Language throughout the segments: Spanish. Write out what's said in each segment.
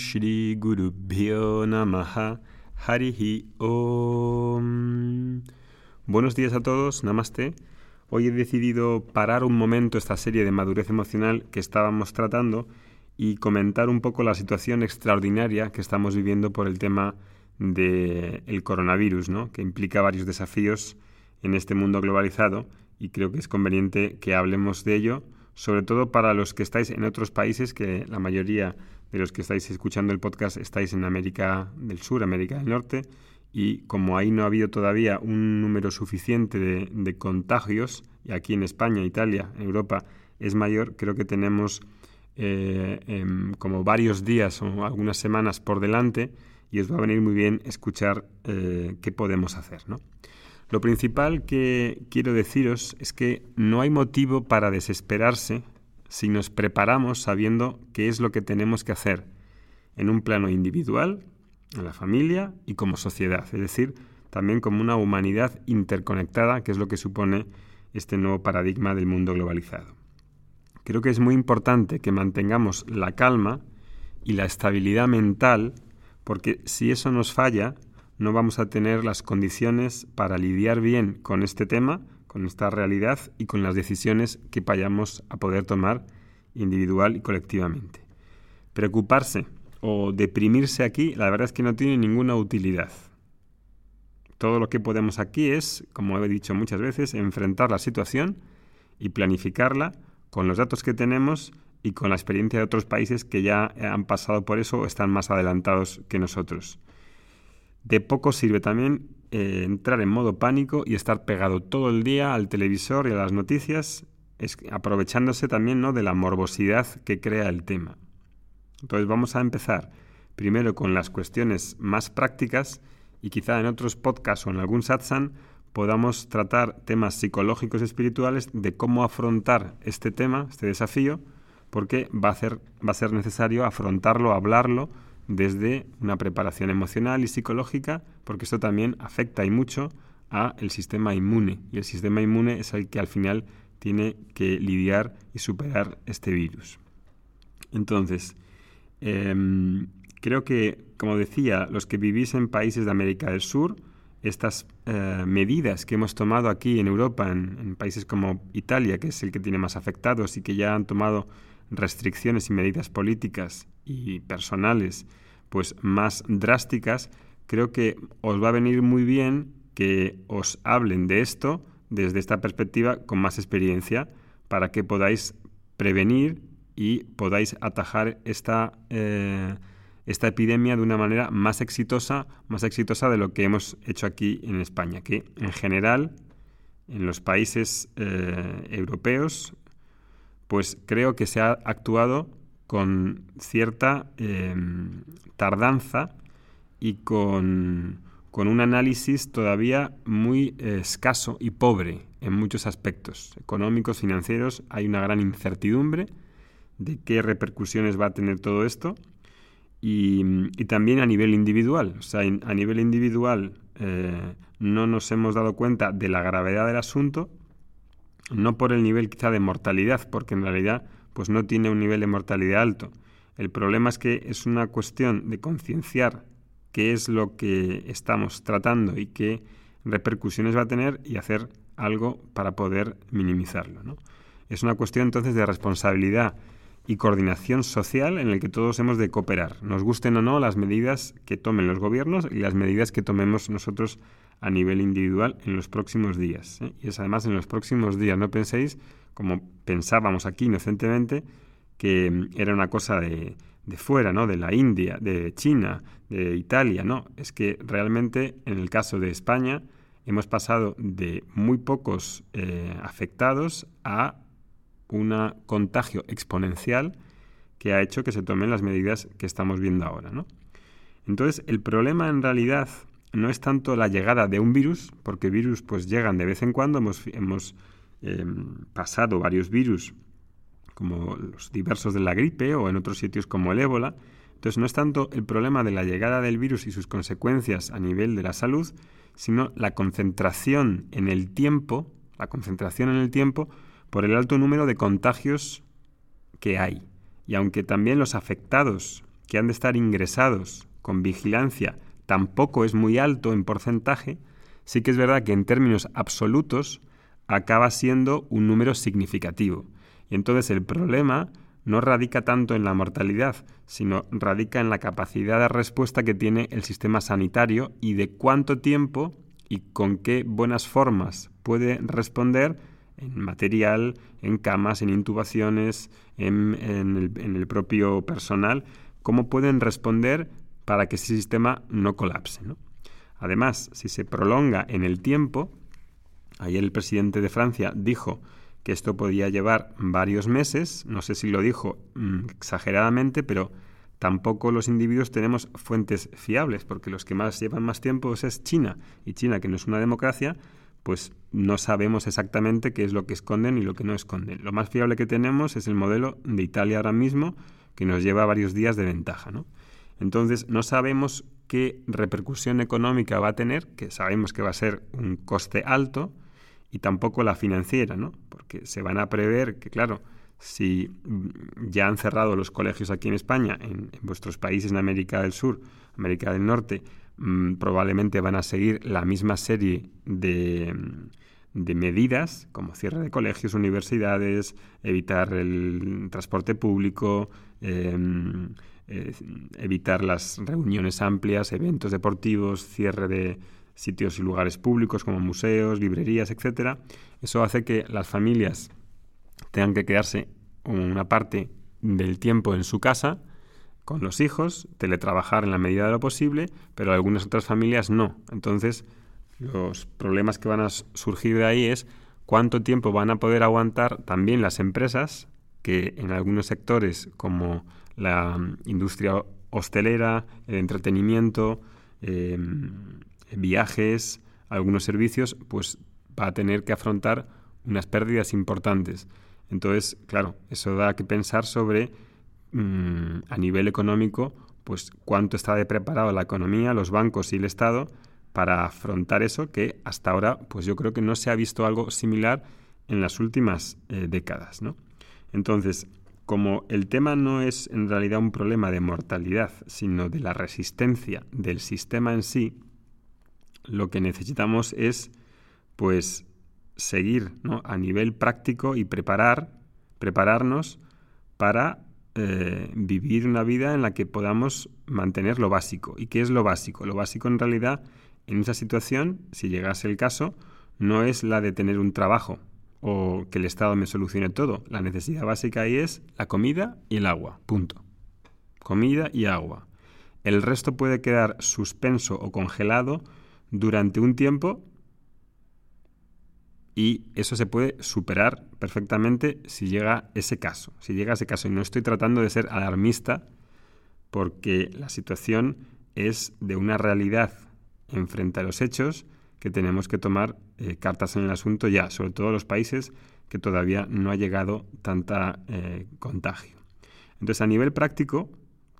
Shri Guru Namaha Harihi Om. Buenos días a todos, Namaste. Hoy he decidido parar un momento esta serie de madurez emocional que estábamos tratando y comentar un poco la situación extraordinaria que estamos viviendo por el tema del coronavirus, ¿no? que implica varios desafíos en este mundo globalizado y creo que es conveniente que hablemos de ello, sobre todo para los que estáis en otros países, que la mayoría de los que estáis escuchando el podcast estáis en América del Sur, América del Norte, y como ahí no ha habido todavía un número suficiente de, contagios, y aquí en España, Italia, Europa es mayor, creo que tenemos eh, em, como varios días o algunas semanas por delante y os va a venir muy bien escuchar eh, qué podemos hacer. ¿no? Lo principal que quiero deciros es que no hay motivo para desesperarse si nos preparamos sabiendo qué es lo que tenemos que hacer en un plano individual, en la familia y como sociedad, es decir, también como una humanidad interconectada, que es lo que supone este nuevo paradigma del mundo globalizado. Creo que es muy importante que mantengamos la calma y la estabilidad mental, porque si eso nos falla, no vamos a tener las condiciones para lidiar bien con este tema, con esta realidad y con las decisiones que vayamos a poder tomar individual y colectivamente. Preocuparse o deprimirse aquí, la verdad es que no tiene ninguna utilidad. Todo lo que podemos aquí es, como he dicho muchas veces, enfrentar la situación y planificarla con los datos que tenemos y con la experiencia de otros países que ya han pasado por eso o están más adelantados que nosotros. De poco sirve también eh, entrar en modo pánico y estar pegado todo el día al televisor y a las noticias, aprovechándose también ¿no? de la morbosidad que crea el tema. Entonces vamos a empezar primero con las cuestiones más prácticas y quizá en otros podcasts o en algún satsang podamos tratar temas psicológicos y espirituales de cómo afrontar este tema, este desafío, porque va a, ser, va a ser necesario afrontarlo, hablarlo desde una preparación emocional y psicológica, porque esto también afecta y mucho a el sistema inmune y el sistema inmune es el que al final tiene que lidiar y superar este virus. Entonces, Em, creo que, como decía, los que vivís en países de América del Sur, estas eh, medidas que hemos tomado aquí en Europa, en, países como Italia, que es el que tiene más afectados y que ya han tomado restricciones y medidas políticas y personales pues más drásticas, creo que os va a venir muy bien que os hablen de esto desde esta perspectiva con más experiencia para que podáis prevenir y podáis atajar esta, eh, esta epidemia de una manera más exitosa, más exitosa de lo que hemos hecho aquí en España, que en general en los países eh, europeos, pues creo que se ha actuado con cierta em, tardanza y con, con, un análisis todavía muy escaso y pobre en muchos aspectos económicos, financieros. Hay una gran incertidumbre de qué repercusiones va a tener todo esto y, también a nivel individual. O sea, a nivel individual eh, no nos hemos dado cuenta de la gravedad del asunto, no por el nivel quizá de mortalidad, porque en realidad pues no tiene un nivel de mortalidad alto. El problema es que es una cuestión de concienciar qué es lo que estamos tratando y qué repercusiones va a tener y hacer algo para poder minimizarlo. ¿no? Es una cuestión entonces de responsabilidad y coordinación social en el que todos hemos de cooperar, nos gusten o no las medidas que tomen los gobiernos y las medidas que tomemos nosotros a nivel individual en los próximos días. ¿eh? Y es además en los próximos días, no penséis, como pensábamos aquí inocentemente, que mm, era una cosa de, de fuera, ¿no? de la India, de China, de Italia, no, es que realmente en el caso de España hemos pasado de muy pocos eh, afectados a un contagio exponencial que ha hecho que se tomen las medidas que estamos viendo ahora. ¿no? Entonces, el problema en realidad no es tanto la llegada de un virus, porque virus pues llegan de vez en cuando, hemos, hemos em, pasado varios virus como los diversos de la gripe o en otros sitios como el ébola. Entonces no es tanto el problema de la llegada del virus y sus consecuencias a nivel de la salud, sino la concentración en el tiempo, la concentración en el tiempo por el alto número de contagios que hay. Y aunque también los afectados que han de estar ingresados con vigilancia tampoco es muy alto en porcentaje, sí que es verdad que en términos absolutos acaba siendo un número significativo. Y entonces el problema no radica tanto en la mortalidad, sino radica en la capacidad de respuesta que tiene el sistema sanitario y de cuánto tiempo y con qué buenas formas puede responder en material, en camas, en intubaciones, en, el, propio personal, cómo pueden responder para que ese sistema no colapse. Además, si se prolonga en el tiempo, ayer el presidente de Francia dijo que esto podía llevar varios meses, no sé si lo dijo mm, exageradamente, pero tampoco los individuos tenemos fuentes fiables, porque los que más llevan más tiempo es China, y China, que no es una democracia, pues no sabemos exactamente qué es lo que esconden y lo que no esconden. Lo más fiable que tenemos es el modelo de Italia ahora mismo, que nos lleva varios días de ventaja. ¿no? Entonces, no sabemos qué repercusión económica va a tener, que sabemos que va a ser un coste alto, y tampoco la financiera, ¿no? porque se van a prever que, claro, si ya han cerrado los colegios aquí en España, en, en vuestros países en América del Sur, América del Norte, Mm, probablemente van a seguir la misma serie de, medidas, como cierre de colegios, universidades, evitar el transporte público, em, eh, evitar las reuniones amplias, eventos deportivos, cierre de sitios y lugares públicos como museos, librerías, etc. Eso hace que las familias tengan que quedarse una parte del tiempo en su casa con los hijos, teletrabajar en la medida de lo posible, pero algunas otras familias no. Entonces, los problemas que van a surgir de ahí es cuánto tiempo van a poder aguantar también las empresas que en algunos sectores como la mm, industria hostelera, el entretenimiento, em, viajes, algunos servicios, pues va a tener que afrontar unas pérdidas importantes. Entonces, claro, eso da que pensar sobre Mm, a nivel económico, pues cuánto está de preparado la economía, los bancos y el Estado para afrontar eso que hasta ahora, pues yo creo que no se ha visto algo similar en las últimas eh, décadas, ¿no? Entonces, como el tema no es en realidad un problema de mortalidad, sino de la resistencia del sistema en sí, lo que necesitamos es, pues, seguir a nivel práctico y preparar, prepararnos para eh, vivir una vida en la que podamos mantener lo básico. ¿Y qué es lo básico? Lo básico en realidad en esa situación, si llegase el caso, no es la de tener un trabajo o que el Estado me solucione todo. La necesidad básica ahí es la comida y el agua. Punto. Comida y agua. El resto puede quedar suspenso o congelado durante un tiempo y eso se puede superar perfectamente si llega ese caso. Si llega ese caso, y no estoy tratando de ser alarmista, porque la situación es de una realidad en frente a los hechos que tenemos que tomar eh, cartas en el asunto ya, sobre todo los países que todavía no ha llegado tanta eh, contagio. Entonces, a nivel práctico,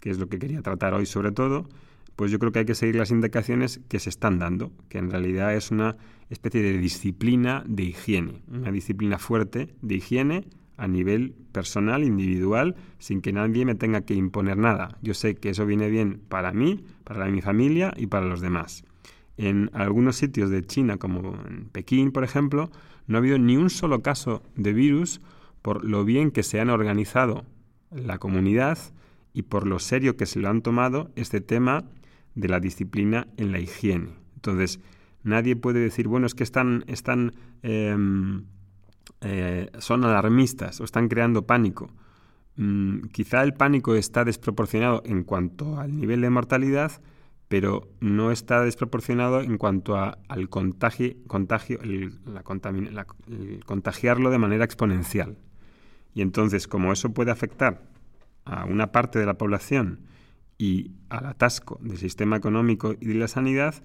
que es lo que quería tratar hoy sobre todo, pues yo creo que hay que seguir las indicaciones que se están dando, que en realidad es una especie de disciplina de higiene, una disciplina fuerte de higiene a nivel personal, individual, sin que nadie me tenga que imponer nada. Yo sé que eso viene bien para mí, para mi familia y para los demás. En algunos sitios de China, como en Pekín, por ejemplo, no ha habido ni un solo caso de virus por lo bien que se han organizado la comunidad y por lo serio que se lo han tomado este tema de la disciplina en la higiene. Entonces, nadie puede decir, bueno, es que están, están em, eh, son alarmistas o están creando pánico. Mm, quizá el pánico está desproporcionado en cuanto al nivel de mortalidad, pero no está desproporcionado en cuanto al contagio, contagio la, el contagiarlo de manera exponencial. Y entonces, como eso puede afectar a una parte de la población y al atasco del sistema económico y de la sanidad,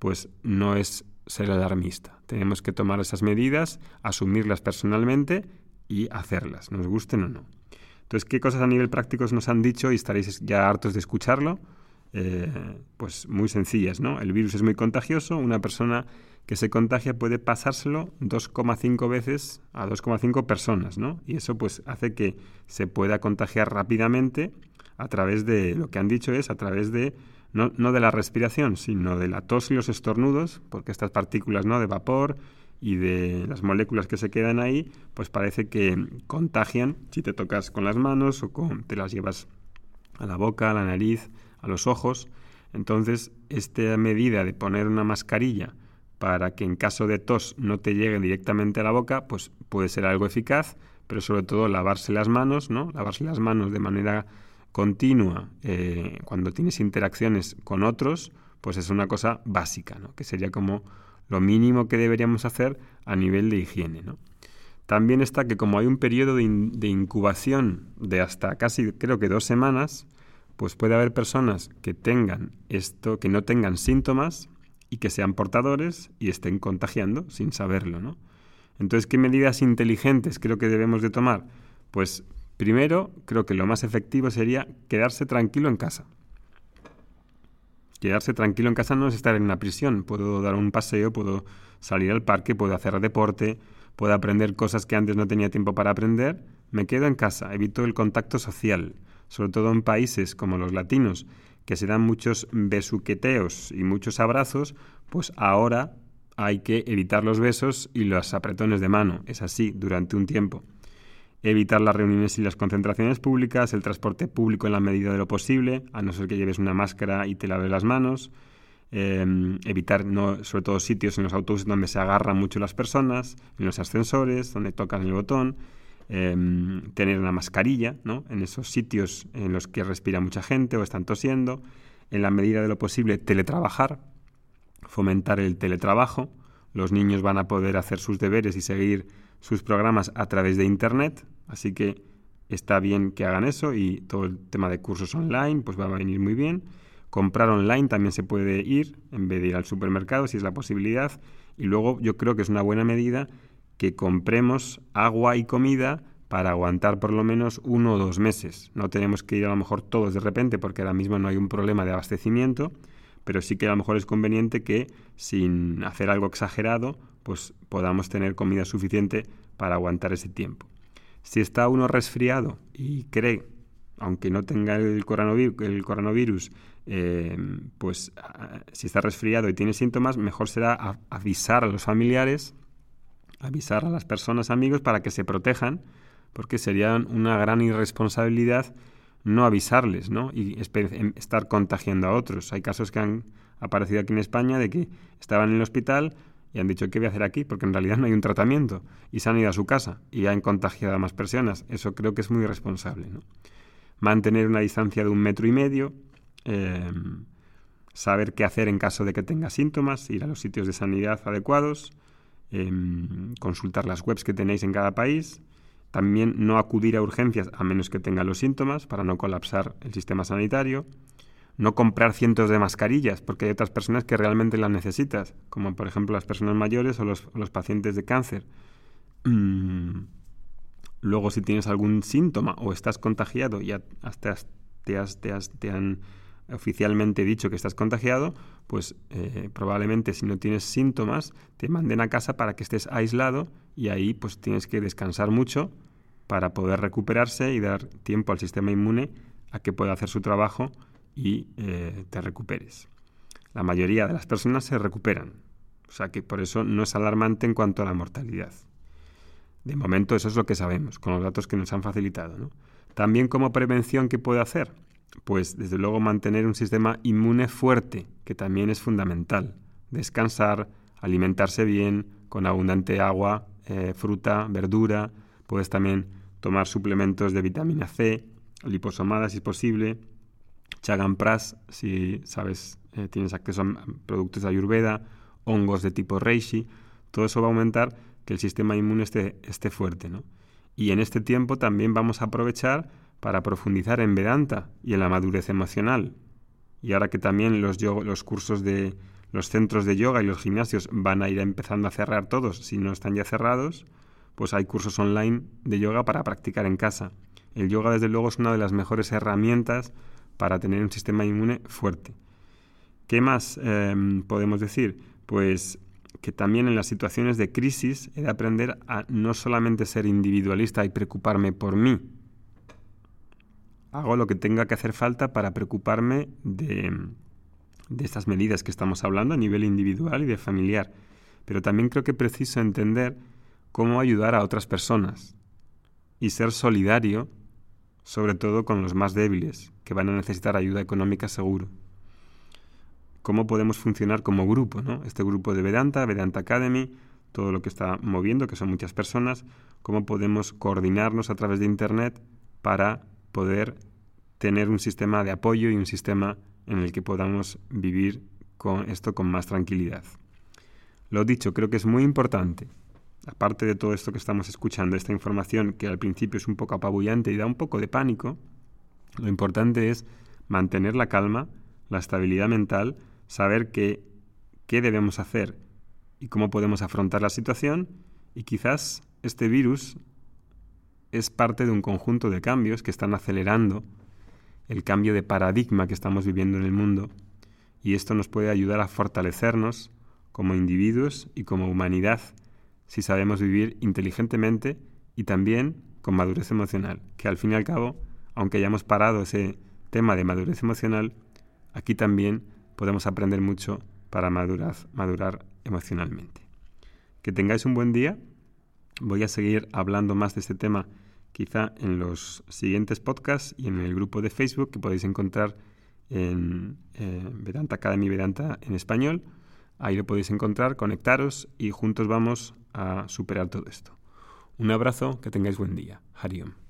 pues no es ser alarmista. Tenemos que tomar esas medidas, asumirlas personalmente y hacerlas, nos gusten o no. Entonces, ¿qué cosas a nivel práctico nos han dicho y estaréis ya hartos de escucharlo? Eh, pues muy sencillas, ¿no? El virus es muy contagioso, una persona que se contagia puede pasárselo 2,5 veces a 2,5 personas, ¿no? Y eso pues hace que se pueda contagiar rápidamente a través de, lo que han dicho es a través de, no, no de la respiración, sino de la tos y los estornudos, porque estas partículas ¿no? de vapor y de las moléculas que se quedan ahí, pues parece que contagian si te tocas con las manos o con, te las llevas a la boca, a la nariz, a los ojos. Entonces, esta medida de poner una mascarilla para que en caso de tos no te llegue directamente a la boca, pues puede ser algo eficaz, pero sobre todo lavarse las manos, ¿no? Lavarse las manos de manera continua eh, cuando tienes interacciones con otros, pues es una cosa básica, ¿no? Que sería como lo mínimo que deberíamos hacer a nivel de higiene. También está que como hay un periodo de, de, incubación de hasta casi creo que dos semanas, pues puede haber personas que tengan esto, que no tengan síntomas y que sean portadores y estén contagiando sin saberlo, ¿no? Entonces, ¿qué medidas inteligentes creo que debemos de tomar? Pues primero, creo que lo más efectivo sería quedarse tranquilo en casa. Quedarse tranquilo en casa no es estar en una prisión. Puedo dar un paseo, puedo salir al parque, puedo hacer deporte, puedo aprender cosas que antes no tenía tiempo para aprender. Me quedo en casa, evito el contacto social, sobre todo en países como los latinos, que se dan muchos besuqueteos y muchos abrazos, pues ahora hay que evitar los besos y los apretones de mano. Es así durante un tiempo. Evitar las reuniones y las concentraciones públicas, el transporte público en la medida de lo posible, a no ser que lleves una máscara y te laves las manos. Em, evitar, no, sobre todo, sitios en los autobuses donde se agarran mucho las personas, en los ascensores, donde tocan el botón. Em, tener una mascarilla ¿no? en esos sitios en los que respira mucha gente o están tosiendo. En la medida de lo posible, teletrabajar, fomentar el teletrabajo. Los niños van a poder hacer sus deberes y seguir sus programas a través de Internet, así que está bien que hagan eso y todo el tema de cursos online pues va a venir muy bien. Comprar online también se puede ir en vez de ir al supermercado si es la posibilidad. Y luego yo creo que es una buena medida que compremos agua y comida para aguantar por lo menos uno o dos meses. No tenemos que ir a lo mejor todos de repente porque ahora mismo no hay un problema de abastecimiento, pero sí que a lo mejor es conveniente que sin hacer algo exagerado, pues podamos tener comida suficiente para aguantar ese tiempo. Si está uno resfriado y cree, aunque no tenga el coronavirus, el coronavirus eh, pues si está resfriado y tiene síntomas, mejor será avisar a los familiares, avisar a las personas, amigos, para que se protejan, porque sería una gran irresponsabilidad no avisarles, ¿no? Y em, estar contagiando a otros. Hay casos que han aparecido aquí en España de que estaban en el hospital y han dicho, ¿qué voy a hacer aquí? Porque en realidad no hay un tratamiento. Y se han ido a su casa y han contagiado a más personas. Eso creo que es muy irresponsable. Mantener una distancia de un metro y medio, em, saber qué hacer en caso de que tenga síntomas, ir a los sitios de sanidad adecuados, em, consultar las webs que tenéis en cada país, también no acudir a urgencias a menos que tenga los síntomas para no colapsar el sistema sanitario. No comprar cientos de mascarillas porque hay otras personas que realmente las necesitas, como por ejemplo las personas mayores o los, pacientes de cáncer. Mm. Luego, si tienes algún síntoma o estás contagiado y te, has, te, han oficialmente dicho que estás contagiado, pues eh, probablemente si no tienes síntomas te manden a casa para que estés aislado y ahí pues tienes que descansar mucho para poder recuperarse y dar tiempo al sistema inmune a que pueda hacer su trabajo y eh, te recuperes. La mayoría de las personas se recuperan, o sea que por eso no es alarmante en cuanto a la mortalidad. De momento eso es lo que sabemos, con los datos que nos han facilitado. También como prevención, ¿qué puede hacer? Pues desde luego mantener un sistema inmune fuerte, que también es fundamental. Descansar, alimentarse bien, con abundante agua, eh, fruta, verdura, Puedes también tomar suplementos de vitamina C, liposomadas si es posible, Chaganpras si sabes, eh, tienes acceso a productos de Ayurveda, hongos de tipo Reishi, todo eso va a aumentar que el sistema inmune esté, esté fuerte. ¿no? Y en este tiempo también vamos a aprovechar para profundizar en Vedanta y en la madurez emocional. Y ahora que también los, cursos de los centros de yoga y los gimnasios van a ir empezando a cerrar todos, si no están ya cerrados, pues hay cursos online de yoga para practicar en casa. El yoga, desde luego, es una de las mejores herramientas para tener un sistema inmune fuerte. ¿Qué más em, podemos decir? Pues que también en las situaciones de crisis he de aprender a no solamente ser individualista y preocuparme por mí, hago lo que tenga que hacer falta para preocuparme de, de estas medidas que estamos hablando a nivel individual y de familiar. Pero también creo que preciso entender cómo ayudar a otras personas y ser solidario, sobre todo con los más débiles, que van a necesitar ayuda económica seguro. Cómo podemos funcionar como grupo, ¿no? Este grupo de Vedanta, Vedanta Academy, todo lo que está moviendo, que son muchas personas, cómo podemos coordinarnos a través de Internet para poder tener un sistema de apoyo y un sistema en el que podamos vivir con esto con más tranquilidad. Lo dicho, creo que es muy importante, aparte de todo esto que estamos escuchando, esta información que al principio es un poco apabullante y da un poco de pánico, lo importante es mantener la calma, la estabilidad mental, saber qué, qué debemos hacer y cómo podemos afrontar la situación y quizás este virus es parte de un conjunto de cambios que están acelerando el cambio de paradigma que estamos viviendo en el mundo y esto nos puede ayudar a fortalecernos como individuos y como humanidad si sabemos vivir inteligentemente y también con madurez emocional, que al fin y al cabo, aunque hayamos parado ese tema de madurez emocional, aquí también podemos aprender mucho para madurar, emocionalmente. Que tengáis un buen día. Voy a seguir hablando más de este tema quizá en los siguientes podcasts y en el grupo de Facebook que podéis encontrar en eh, Vedanta Academy Vedanta en español. Ahí lo podéis encontrar, conectaros y juntos vamos a superar todo esto. Un abrazo, que tengáis buen día. Hariom.